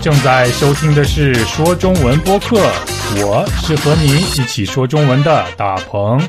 正在收听的是说中文播客，我是和你一起说中文的大鹏。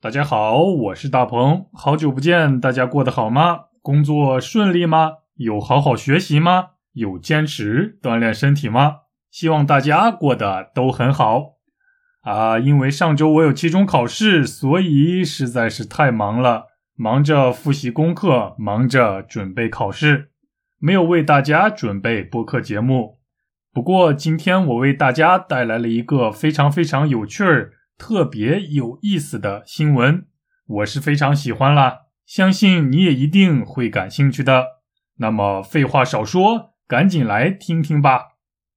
大家好，我是大鹏，好久不见，大家过得好吗？工作顺利吗？有好好学习吗？有坚持锻炼身体吗？希望大家过得都很好啊！因为上周我有期中考试，所以实在是太忙了，忙着复习功课，忙着准备考试，没有为大家准备播客节目。不过今天我为大家带来了一个非常非常有趣儿、特别有意思的新闻，我是非常喜欢啦，相信你也一定会感兴趣的。那么废话少说，赶紧来听听吧。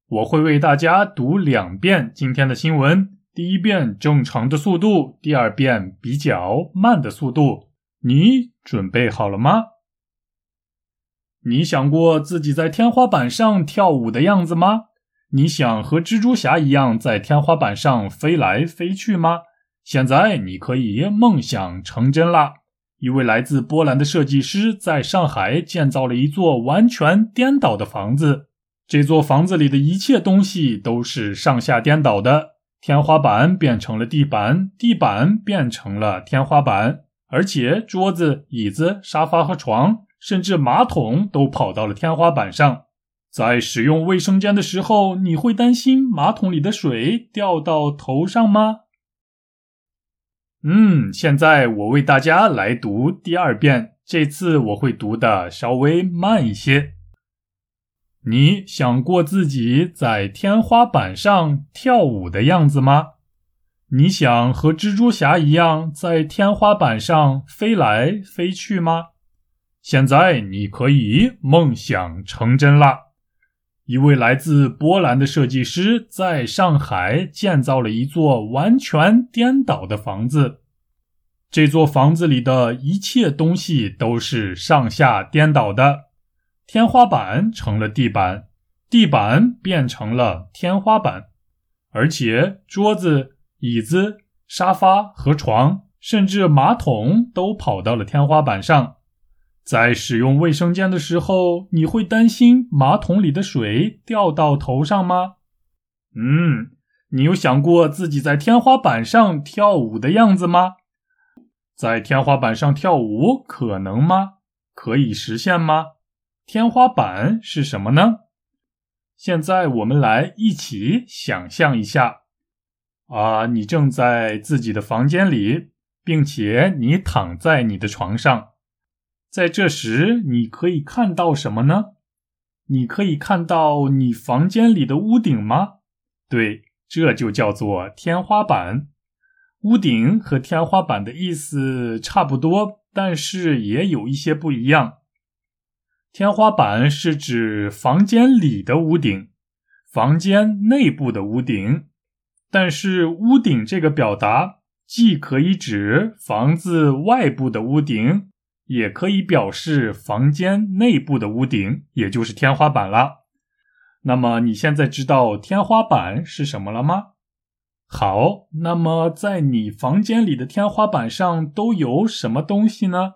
我会为大家读两遍今天的新闻，第一遍正常的速度，第二遍比较慢的速度。你准备好了吗？你想过自己在天花板上跳舞的样子吗？你想和蜘蛛侠一样在天花板上飞来飞去吗？现在你可以梦想成真啦！一位来自波兰的设计师在上海建造了一座完全颠倒的房子。这座房子里的一切东西都是上下颠倒的，天花板变成了地板，地板变成了天花板，而且桌子、椅子、沙发和床，甚至马桶都跑到了天花板上。在使用卫生间的时候，你会担心马桶里的水掉到头上吗？嗯，现在我为大家来读第二遍，这次我会读的稍微慢一些。你想过自己在天花板上跳舞的样子吗？你想和蜘蛛侠一样在天花板上飞来飞去吗？现在你可以梦想成真了！一位来自波兰的设计师在上海建造了一座完全颠倒的房子。这座房子里的一切东西都是上下颠倒的。天花板成了地板，地板变成了天花板，而且桌子、椅子、沙发和床，甚至马桶都跑到了天花板上。在使用卫生间的时候，你会担心马桶里的水掉到头上吗？嗯，你有想过自己在天花板上跳舞的样子吗？在天花板上跳舞可能吗？可以实现吗？天花板是什么呢？现在我们来一起想象一下。啊，你正在自己的房间里，并且你躺在你的床上。在这时，你可以看到什么呢？你可以看到你房间里的屋顶吗？对，这就叫做天花板。屋顶和天花板的意思差不多，但是也有一些不一样。天花板是指房间里的屋顶，房间内部的屋顶。但是屋顶这个表达既可以指房子外部的屋顶，也可以表示房间内部的屋顶，也就是天花板了。那么你现在知道天花板是什么了吗？好，那么在你房间里的天花板上都有什么东西呢？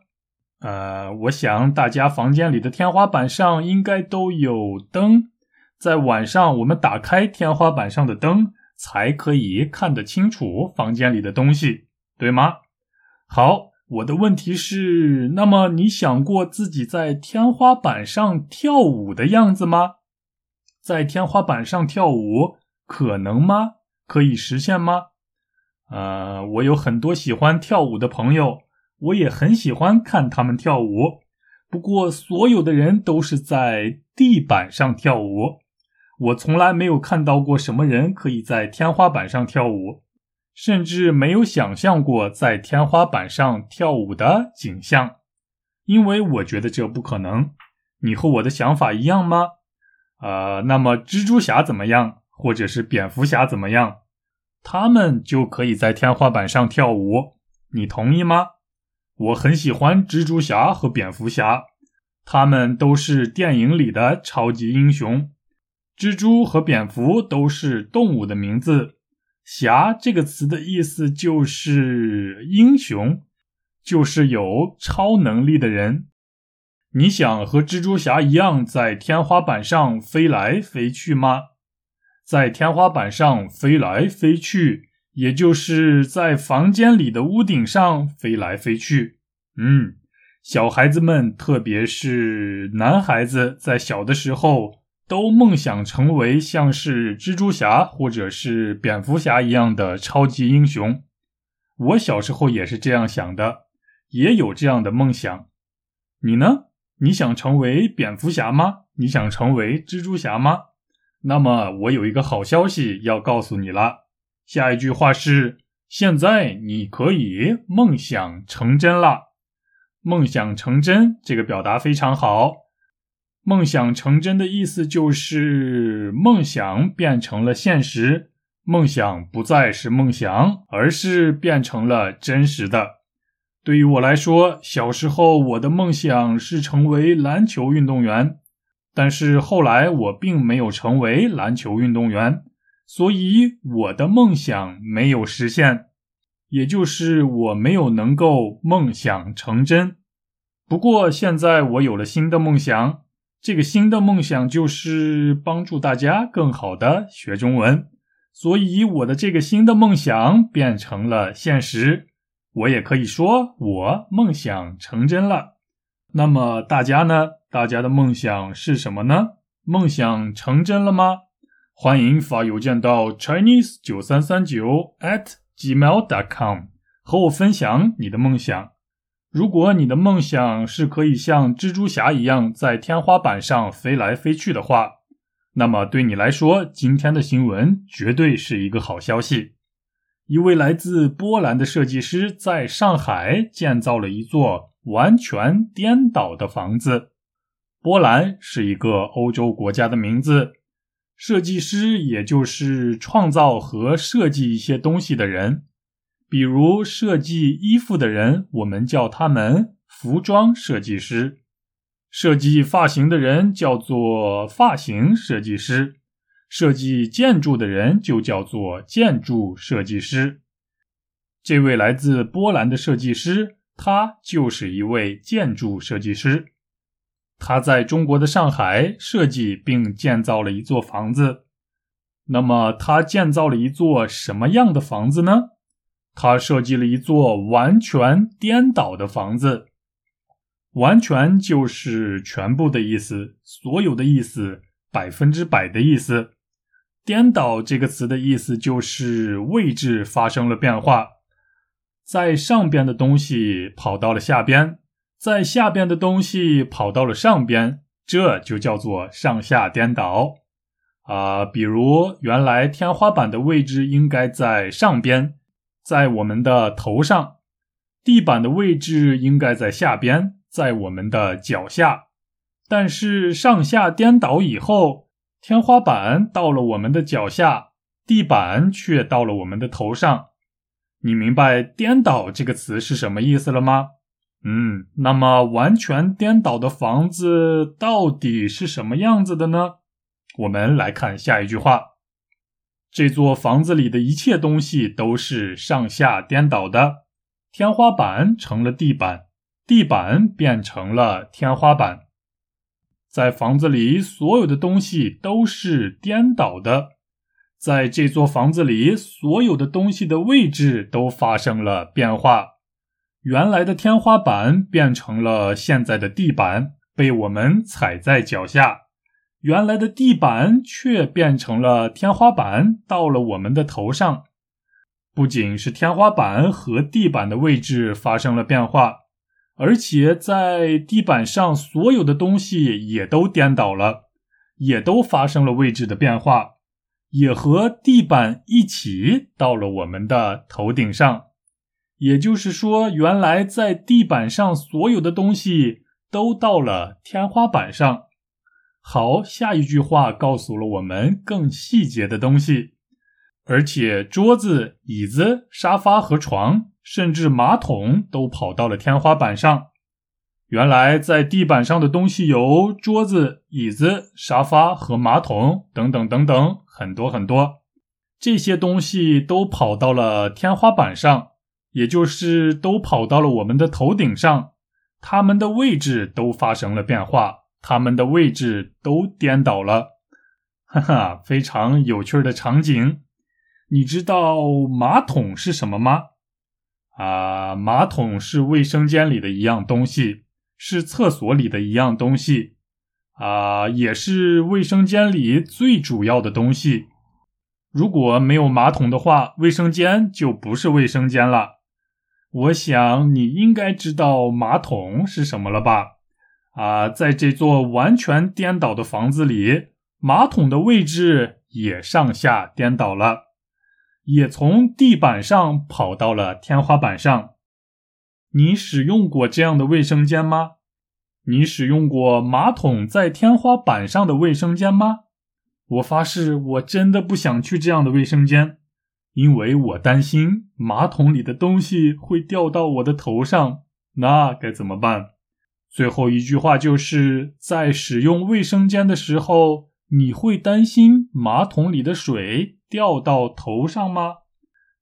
呃，我想大家房间里的天花板上应该都有灯，在晚上我们打开天花板上的灯，才可以看得清楚房间里的东西，对吗？好，我的问题是，那么你想过自己在天花板上跳舞的样子吗？在天花板上跳舞可能吗？可以实现吗？呃，我有很多喜欢跳舞的朋友。我也很喜欢看他们跳舞，不过所有的人都是在地板上跳舞。我从来没有看到过什么人可以在天花板上跳舞，甚至没有想象过在天花板上跳舞的景象，因为我觉得这不可能。你和我的想法一样吗？呃，那么蜘蛛侠怎么样，或者是蝙蝠侠怎么样？他们就可以在天花板上跳舞，你同意吗？我很喜欢蜘蛛侠和蝙蝠侠，他们都是电影里的超级英雄。蜘蛛和蝙蝠都是动物的名字，侠这个词的意思就是英雄，就是有超能力的人。你想和蜘蛛侠一样在天花板上飞来飞去吗？在天花板上飞来飞去，也就是在房间里的屋顶上飞来飞去。嗯，小孩子们，特别是男孩子，在小的时候都梦想成为像是蜘蛛侠或者是蝙蝠侠一样的超级英雄。我小时候也是这样想的，也有这样的梦想。你呢？你想成为蝙蝠侠吗？你想成为蜘蛛侠吗？那么我有一个好消息要告诉你了。下一句话是：现在你可以梦想成真了。梦想成真这个表达非常好。梦想成真的意思就是梦想变成了现实，梦想不再是梦想，而是变成了真实的。对于我来说，小时候我的梦想是成为篮球运动员，但是后来我并没有成为篮球运动员，所以我的梦想没有实现，也就是我没有能够梦想成真。不过现在我有了新的梦想，这个新的梦想就是帮助大家更好的学中文，所以我的这个新的梦想变成了现实。我也可以说，我梦想成真了。那么大家呢？大家的梦想是什么呢？梦想成真了吗？欢迎发邮件到 chinese 九三三九 at gmail dot com 和我分享你的梦想。如果你的梦想是可以像蜘蛛侠一样在天花板上飞来飞去的话，那么对你来说，今天的新闻绝对是一个好消息。一位来自波兰的设计师在上海建造了一座完全颠倒的房子。波兰是一个欧洲国家的名字，设计师也就是创造和设计一些东西的人，比如设计衣服的人，我们叫他们服装设计师；设计发型的人叫做发型设计师。设计建筑的人就叫做建筑设计师。这位来自波兰的设计师，他就是一位建筑设计师。他在中国的上海设计并建造了一座房子。那么，他建造了一座什么样的房子呢？他设计了一座完全颠倒的房子。完全就是全部的意思，所有的意思，百分之百的意思。颠倒这个词的意思就是位置发生了变化，在上边的东西跑到了下边，在下边的东西跑到了上边，这就叫做上下颠倒啊。比如原来天花板的位置应该在上边，在我们的头上；地板的位置应该在下边，在我们的脚下。但是上下颠倒以后。天花板到了我们的脚下，地板却到了我们的头上。你明白“颠倒”这个词是什么意思了吗？嗯，那么完全颠倒的房子到底是什么样子的呢？我们来看下一句话：这座房子里的一切东西都是上下颠倒的，天花板成了地板，地板变成了天花板。在房子里，所有的东西都是颠倒的。在这座房子里，所有的东西的位置都发生了变化。原来的天花板变成了现在的地板，被我们踩在脚下；原来的地板却变成了天花板，到了我们的头上。不仅是天花板和地板的位置发生了变化。而且在地板上，所有的东西也都颠倒了，也都发生了位置的变化，也和地板一起到了我们的头顶上。也就是说，原来在地板上所有的东西都到了天花板上。好，下一句话告诉了我们更细节的东西，而且桌子、椅子、沙发和床。甚至马桶都跑到了天花板上。原来在地板上的东西有桌子、椅子、沙发和马桶等等等等，很多很多。这些东西都跑到了天花板上，也就是都跑到了我们的头顶上。它们的位置都发生了变化，他们的位置都颠倒了。哈哈，非常有趣的场景。你知道马桶是什么吗？啊，马桶是卫生间里的一样东西，是厕所里的一样东西，啊，也是卫生间里最主要的东西。如果没有马桶的话，卫生间就不是卫生间了。我想你应该知道马桶是什么了吧？啊，在这座完全颠倒的房子里，马桶的位置也上下颠倒了。也从地板上跑到了天花板上。你使用过这样的卫生间吗？你使用过马桶在天花板上的卫生间吗？我发誓，我真的不想去这样的卫生间，因为我担心马桶里的东西会掉到我的头上。那该怎么办？最后一句话就是在使用卫生间的时候，你会担心马桶里的水。掉到头上吗？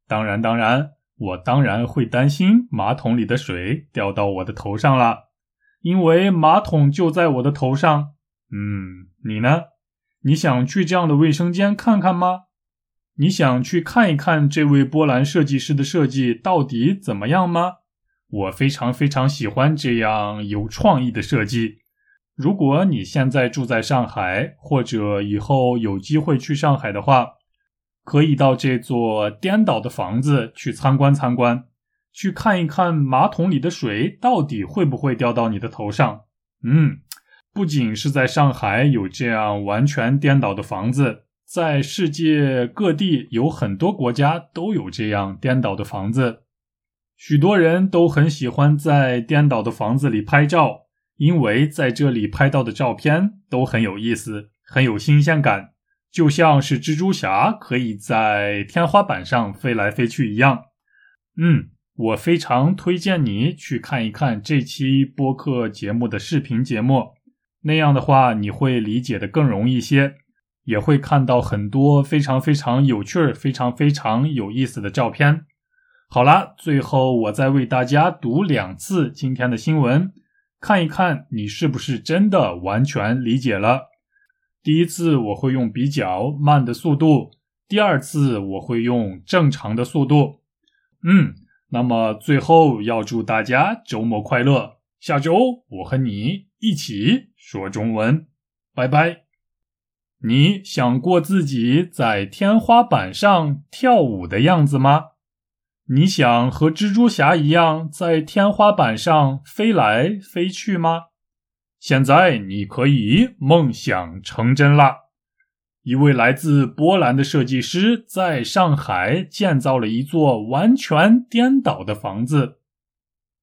当然，当然，我当然会担心马桶里的水掉到我的头上了，因为马桶就在我的头上。嗯，你呢？你想去这样的卫生间看看吗？你想去看一看这位波兰设计师的设计到底怎么样吗？我非常非常喜欢这样有创意的设计。如果你现在住在上海，或者以后有机会去上海的话，可以到这座颠倒的房子去参观参观，去看一看马桶里的水到底会不会掉到你的头上。嗯，不仅是在上海有这样完全颠倒的房子，在世界各地有很多国家都有这样颠倒的房子。许多人都很喜欢在颠倒的房子里拍照，因为在这里拍到的照片都很有意思，很有新鲜感。就像是蜘蛛侠可以在天花板上飞来飞去一样，嗯，我非常推荐你去看一看这期播客节目的视频节目，那样的话你会理解的更容易些，也会看到很多非常非常有趣、非常非常有意思的照片。好了，最后我再为大家读两次今天的新闻，看一看你是不是真的完全理解了。第一次我会用比较慢的速度，第二次我会用正常的速度。嗯，那么最后要祝大家周末快乐，下周我和你一起说中文，拜拜。你想过自己在天花板上跳舞的样子吗？你想和蜘蛛侠一样在天花板上飞来飞去吗？现在你可以梦想成真了。一位来自波兰的设计师在上海建造了一座完全颠倒的房子。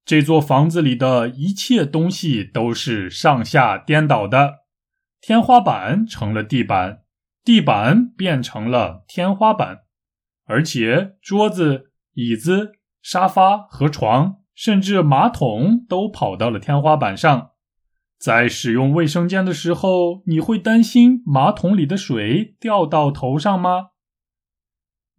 这座房子里的一切东西都是上下颠倒的：天花板成了地板，地板变成了天花板，而且桌子、椅子、沙发和床，甚至马桶都跑到了天花板上。在使用卫生间的时候，你会担心马桶里的水掉到头上吗？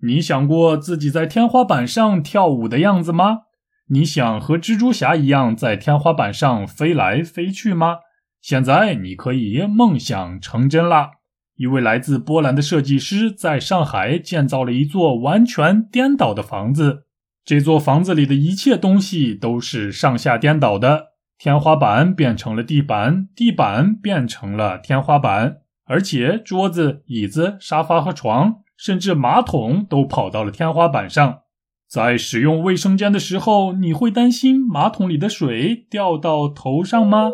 你想过自己在天花板上跳舞的样子吗？你想和蜘蛛侠一样在天花板上飞来飞去吗？现在你可以梦想成真啦！一位来自波兰的设计师在上海建造了一座完全颠倒的房子，这座房子里的一切东西都是上下颠倒的。天花板变成了地板，地板变成了天花板，而且桌子、椅子、沙发和床，甚至马桶都跑到了天花板上。在使用卫生间的时候，你会担心马桶里的水掉到头上吗？